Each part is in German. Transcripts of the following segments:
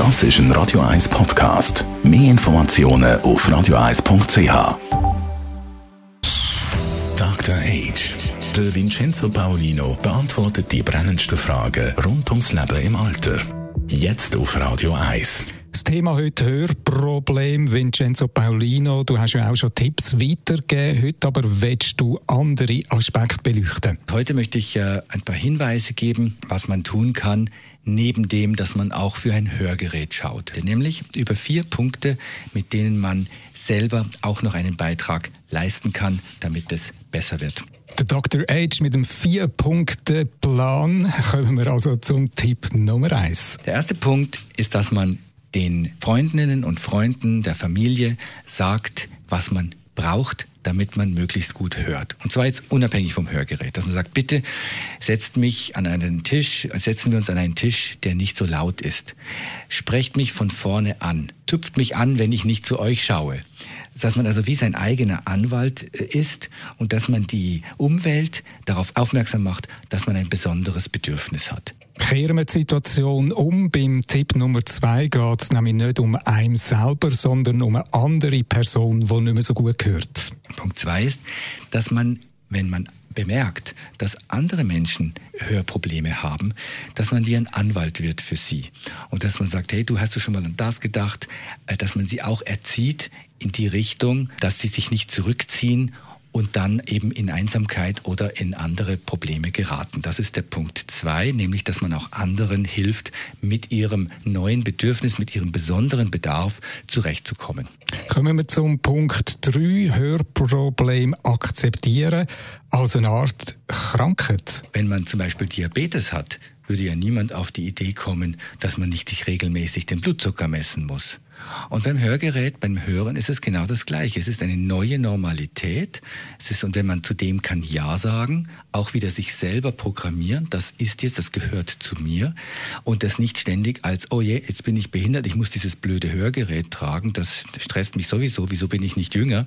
Das ist ein Radio 1 Podcast. Mehr Informationen auf radio1.ch. Dr. Age. Der Vincenzo Paolino beantwortet die brennendsten Fragen rund ums Leben im Alter. Jetzt auf Radio 1. Das Thema heute Hörproblem, Vincenzo Paolino. Du hast ja auch schon Tipps weitergegeben. Heute aber willst du andere Aspekte beleuchten. Heute möchte ich äh, ein paar Hinweise geben, was man tun kann, neben dem, dass man auch für ein Hörgerät schaut. Nämlich über vier Punkte, mit denen man selber auch noch einen Beitrag leisten kann, damit es besser wird. Der Dr. H mit dem Vier-Punkte-Plan kommen wir also zum Tipp Nummer eins. Der erste Punkt ist, dass man den Freundinnen und Freunden der Familie sagt, was man braucht, damit man möglichst gut hört. Und zwar jetzt unabhängig vom Hörgerät. Dass man sagt, bitte setzt mich an einen Tisch, setzen wir uns an einen Tisch, der nicht so laut ist. Sprecht mich von vorne an. Tupft mich an, wenn ich nicht zu euch schaue dass man also wie sein eigener Anwalt äh, ist und dass man die Umwelt darauf aufmerksam macht, dass man ein besonderes Bedürfnis hat. Kehren wir die Situation um. Beim Tipp Nummer zwei geht es nämlich nicht um einen selber, sondern um eine andere Person, die nicht mehr so gut hört. Punkt zwei ist, dass man, wenn man bemerkt, dass andere Menschen Hörprobleme haben, dass man wie ein Anwalt wird für sie. Und dass man sagt, hey, du hast du schon mal an das gedacht, äh, dass man sie auch erzieht in die Richtung, dass sie sich nicht zurückziehen und dann eben in Einsamkeit oder in andere Probleme geraten. Das ist der Punkt zwei, nämlich dass man auch anderen hilft, mit ihrem neuen Bedürfnis, mit ihrem besonderen Bedarf zurechtzukommen. Kommen wir zum Punkt drei: Hörproblem akzeptieren als eine Art Krankheit. Wenn man zum Beispiel Diabetes hat, würde ja niemand auf die Idee kommen, dass man nicht regelmäßig den Blutzucker messen muss. Und beim Hörgerät, beim Hören ist es genau das Gleiche. Es ist eine neue Normalität. Es ist, und wenn man zu dem kann Ja sagen, auch wieder sich selber programmieren, das ist jetzt, das gehört zu mir. Und das nicht ständig als, oh je, jetzt bin ich behindert, ich muss dieses blöde Hörgerät tragen, das stresst mich sowieso, wieso bin ich nicht jünger?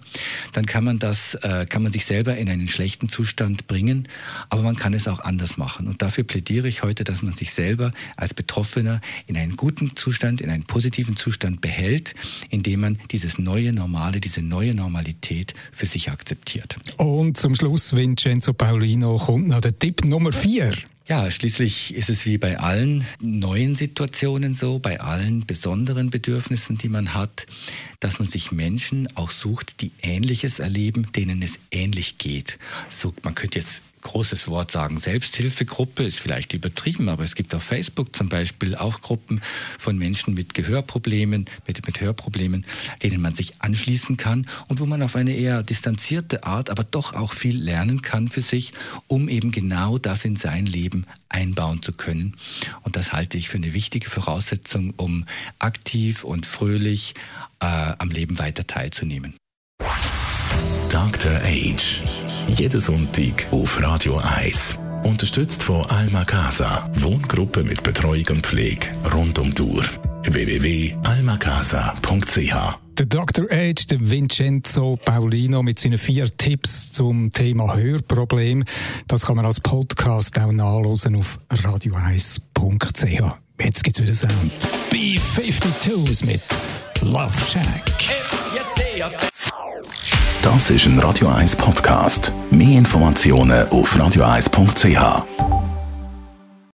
Dann kann man das, äh, kann man sich selber in einen schlechten Zustand bringen, aber man kann es auch anders machen. Und dafür plädiere ich heute, dass man sich selber als Betroffener in einen guten Zustand, in einen positiven Zustand behält hält, indem man dieses neue Normale, diese neue Normalität für sich akzeptiert. Und zum Schluss, Vincenzo Paulino, kommt noch der Tipp Nummer vier. Ja, schließlich ist es wie bei allen neuen Situationen so, bei allen besonderen Bedürfnissen, die man hat, dass man sich Menschen auch sucht, die Ähnliches erleben, denen es ähnlich geht. So, man könnte jetzt großes Wort sagen, Selbsthilfegruppe ist vielleicht übertrieben, aber es gibt auf Facebook zum Beispiel auch Gruppen von Menschen mit Gehörproblemen, mit, mit Hörproblemen, denen man sich anschließen kann und wo man auf eine eher distanzierte Art, aber doch auch viel lernen kann für sich, um eben genau das in sein Leben einbauen zu können. Und das halte ich für eine wichtige Voraussetzung, um aktiv und fröhlich äh, am Leben weiter teilzunehmen. Dr. Age. Jeden Sonntag auf Radio 1. Unterstützt von Alma Casa. Wohngruppe mit Betreuung und Pflege rund um die Uhr. www.almacasa.ch der Dr. Age, der Vincenzo Paulino mit seinen vier Tipps zum Thema Hörproblem. Das kann man als Podcast auch nachlesen auf radio1.ch. Jetzt gibt's wieder Sound. B-52s mit Love Shack. Das ist ein Radio 1 Podcast. Mehr Informationen auf radio1.ch.